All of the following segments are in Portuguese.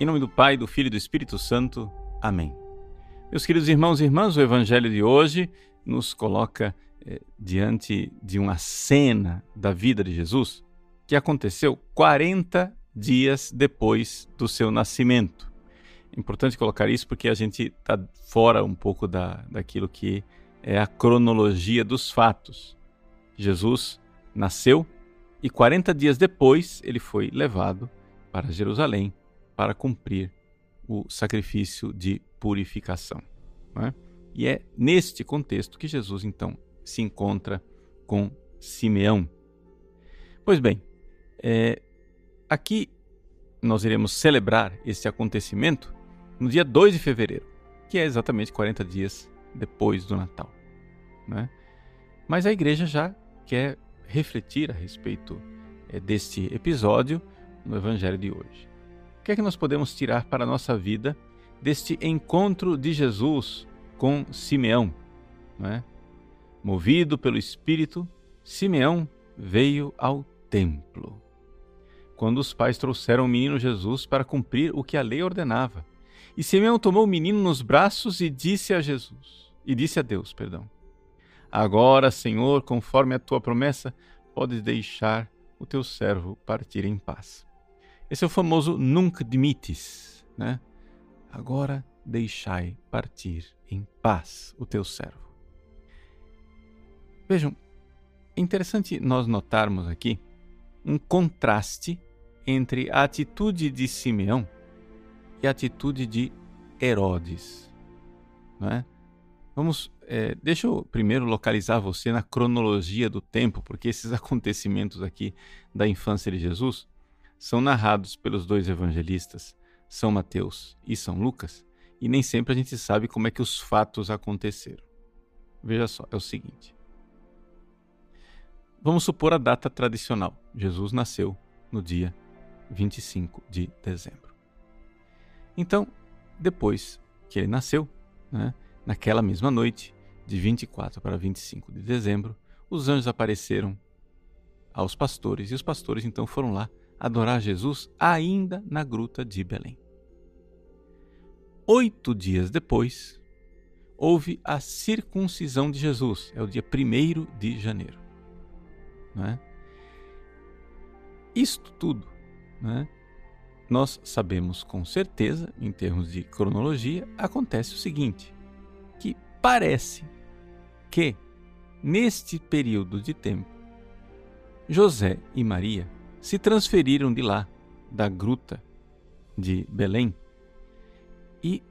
Em nome do Pai, do Filho e do Espírito Santo. Amém. Meus queridos irmãos e irmãs, o Evangelho de hoje nos coloca eh, diante de uma cena da vida de Jesus que aconteceu 40 dias depois do seu nascimento. É importante colocar isso porque a gente está fora um pouco da, daquilo que é a cronologia dos fatos. Jesus nasceu e 40 dias depois ele foi levado para Jerusalém para cumprir o sacrifício de purificação. É? E é neste contexto que Jesus então se encontra com Simeão. Pois bem, é, aqui nós iremos celebrar esse acontecimento no dia 2 de fevereiro, que é exatamente 40 dias depois do Natal. Né? Mas a igreja já quer refletir a respeito é, deste episódio no Evangelho de hoje. O que é que nós podemos tirar para a nossa vida deste encontro de Jesus com Simeão? É? Movido pelo Espírito, Simeão veio ao templo. Quando os pais trouxeram o menino Jesus para cumprir o que a lei ordenava. E Simeão tomou o menino nos braços e disse a Jesus, e disse a Deus, perdão: Agora, Senhor, conforme a tua promessa, podes deixar o teu servo partir em paz esse é o famoso nunc dimittis, né? Agora deixai partir em paz o teu servo. Vejam, é interessante nós notarmos aqui um contraste entre a atitude de Simeão e a atitude de Herodes. Não é? Vamos, é, deixa eu primeiro localizar você na cronologia do tempo, porque esses acontecimentos aqui da infância de Jesus são narrados pelos dois evangelistas, São Mateus e São Lucas, e nem sempre a gente sabe como é que os fatos aconteceram. Veja só, é o seguinte. Vamos supor a data tradicional. Jesus nasceu no dia 25 de dezembro. Então, depois que ele nasceu, né, naquela mesma noite, de 24 para 25 de dezembro, os anjos apareceram aos pastores e os pastores então foram lá adorar Jesus ainda na gruta de Belém. Oito dias depois, houve a circuncisão de Jesus, é o dia 1 de janeiro. Não é? Isto tudo, é? nós sabemos com certeza, em termos de cronologia, acontece o seguinte: que parece que, neste período de tempo, José e Maria se transferiram de lá, da gruta de Belém, e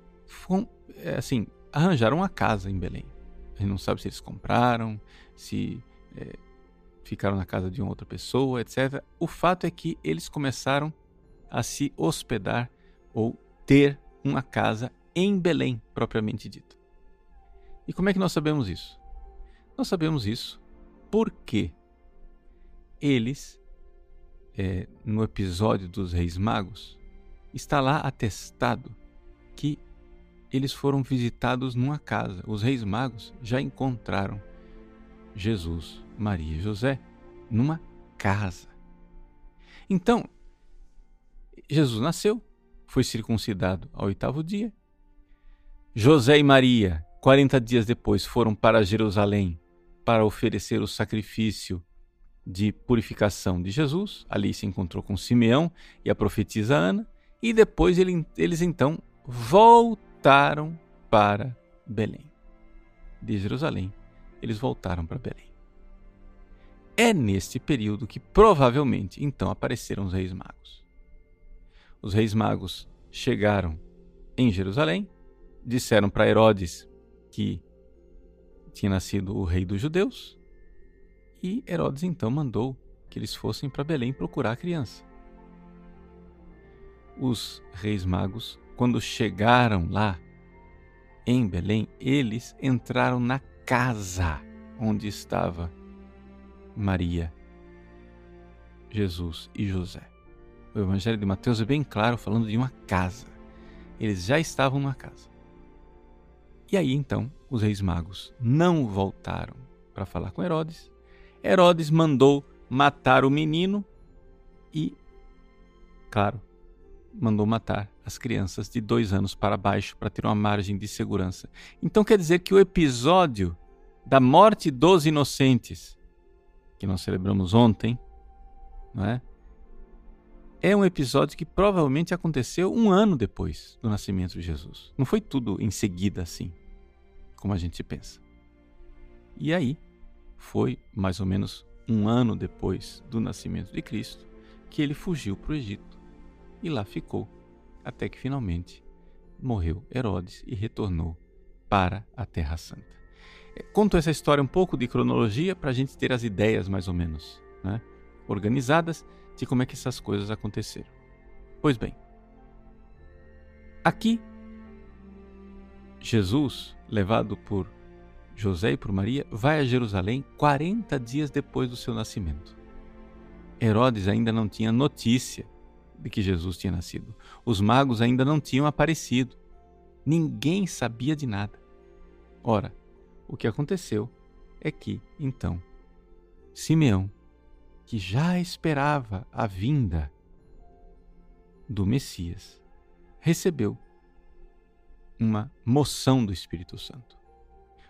é, assim, arranjaram uma casa em Belém. A gente não sabe se eles compraram, se é, ficaram na casa de uma outra pessoa, etc. O fato é que eles começaram a se hospedar ou ter uma casa em Belém, propriamente dito. E como é que nós sabemos isso? Nós sabemos isso porque eles é, no episódio dos Reis Magos, está lá atestado que eles foram visitados numa casa. Os Reis Magos já encontraram Jesus, Maria e José numa casa. Então, Jesus nasceu, foi circuncidado ao oitavo dia. José e Maria, 40 dias depois, foram para Jerusalém para oferecer o sacrifício de purificação de Jesus. Ali se encontrou com Simeão e a profetisa Ana. E depois ele, eles então voltaram para Belém. De Jerusalém, eles voltaram para Belém. É neste período que provavelmente então apareceram os reis magos. Os reis magos chegaram em Jerusalém, disseram para Herodes que tinha nascido o rei dos judeus, e Herodes então mandou que eles fossem para Belém procurar a criança. Os reis magos, quando chegaram lá em Belém, eles entraram na casa onde estava Maria, Jesus e José. O Evangelho de Mateus é bem claro falando de uma casa. Eles já estavam numa casa. E aí então os reis magos não voltaram para falar com Herodes Herodes mandou matar o menino e, claro, mandou matar as crianças de dois anos para baixo para ter uma margem de segurança. Então quer dizer que o episódio da morte dos inocentes, que nós celebramos ontem, não é? é um episódio que provavelmente aconteceu um ano depois do nascimento de Jesus. Não foi tudo em seguida assim, como a gente pensa. E aí, foi mais ou menos um ano depois do nascimento de Cristo que ele fugiu para o Egito e lá ficou, até que finalmente morreu Herodes e retornou para a Terra Santa. É, conto essa história um pouco de cronologia para a gente ter as ideias mais ou menos né, organizadas de como é que essas coisas aconteceram. Pois bem, aqui Jesus, levado por José e por Maria, vai a Jerusalém 40 dias depois do seu nascimento. Herodes ainda não tinha notícia de que Jesus tinha nascido. Os magos ainda não tinham aparecido. Ninguém sabia de nada. Ora, o que aconteceu é que, então, Simeão, que já esperava a vinda do Messias, recebeu uma moção do Espírito Santo.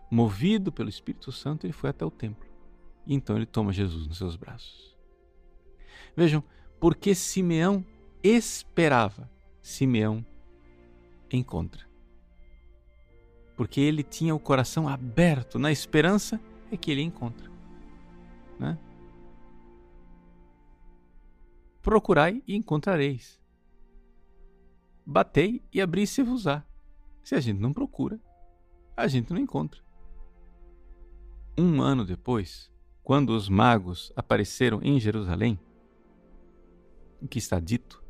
Movido pelo Espírito Santo, ele foi até o templo. E então ele toma Jesus nos seus braços. Vejam, porque Simeão esperava, Simeão encontra. Porque ele tinha o coração aberto na esperança é que ele encontra. Né? Procurai e encontrareis. Batei e abri-se-vos-á. Se a gente não procura, a gente não encontra. Um ano depois, quando os magos apareceram em Jerusalém, o que está dito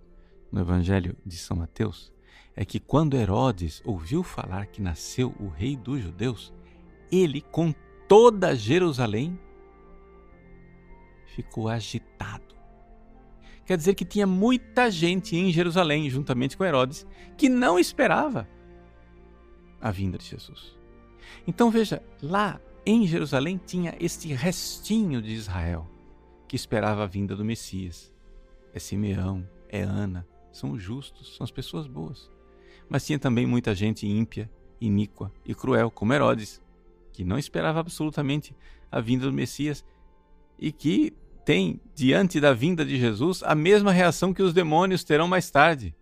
no Evangelho de São Mateus é que quando Herodes ouviu falar que nasceu o rei dos judeus, ele, com toda Jerusalém, ficou agitado. Quer dizer que tinha muita gente em Jerusalém, juntamente com Herodes, que não esperava a vinda de Jesus. Então veja, lá em Jerusalém tinha este restinho de Israel que esperava a vinda do Messias. É Simeão, é Ana, são os justos, são as pessoas boas. Mas tinha também muita gente ímpia, iníqua e cruel, como Herodes, que não esperava absolutamente a vinda do Messias e que tem, diante da vinda de Jesus, a mesma reação que os demônios terão mais tarde.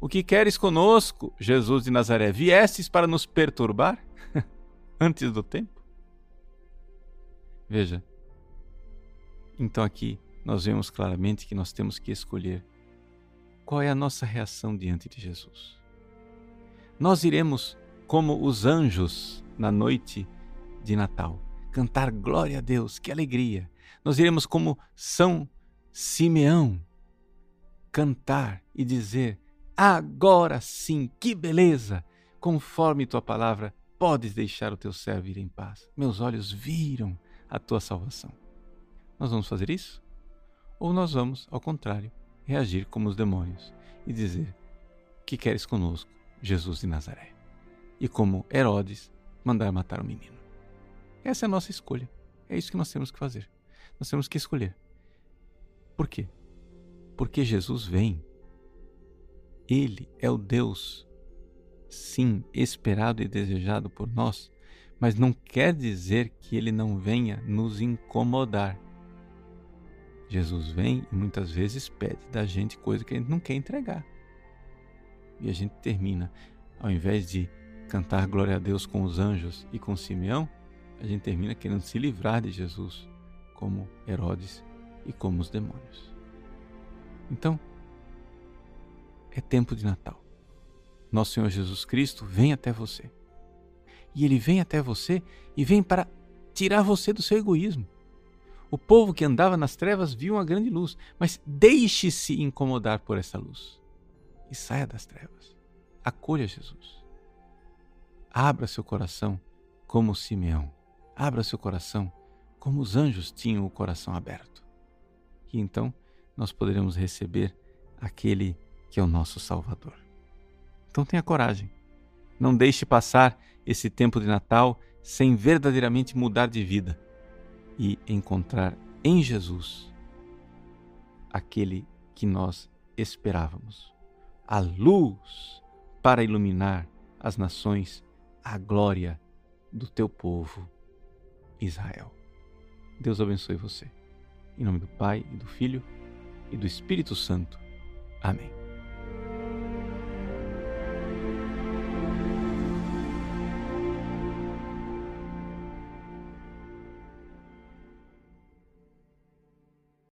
O que queres conosco, Jesus de Nazaré? Viestes para nos perturbar antes do tempo? Veja, então aqui nós vemos claramente que nós temos que escolher qual é a nossa reação diante de Jesus. Nós iremos, como os anjos na noite de Natal, cantar glória a Deus, que alegria. Nós iremos, como São Simeão, cantar e dizer: agora sim, que beleza! Conforme tua palavra, podes deixar o teu servo ir em paz. Meus olhos viram a tua salvação. Nós vamos fazer isso? Ou nós vamos, ao contrário, reagir como os demônios e dizer: Que queres conosco, Jesus de Nazaré? E como Herodes, mandar matar o menino. Essa é a nossa escolha. É isso que nós temos que fazer. Nós temos que escolher. Por quê? Porque Jesus vem. Ele é o Deus, sim, esperado e desejado por nós, mas não quer dizer que ele não venha nos incomodar Jesus vem e muitas vezes pede da gente coisa que a gente não quer entregar. E a gente termina, ao invés de cantar glória a Deus com os anjos e com Simeão, a gente termina querendo se livrar de Jesus, como Herodes e como os demônios. Então, é tempo de Natal. Nosso Senhor Jesus Cristo vem até você. E ele vem até você e vem para tirar você do seu egoísmo o povo que andava nas trevas viu uma grande luz, mas deixe-se incomodar por essa luz e saia das trevas. Acolha Jesus. Abra seu coração como Simeão. Abra seu coração como os anjos tinham o coração aberto. E então nós poderemos receber aquele que é o nosso Salvador. Então tenha coragem. Não deixe passar esse tempo de Natal sem verdadeiramente mudar de vida e encontrar em Jesus aquele que nós esperávamos, a luz para iluminar as nações, a glória do teu povo, Israel. Deus abençoe você. Em nome do Pai, e do Filho e do Espírito Santo. Amém.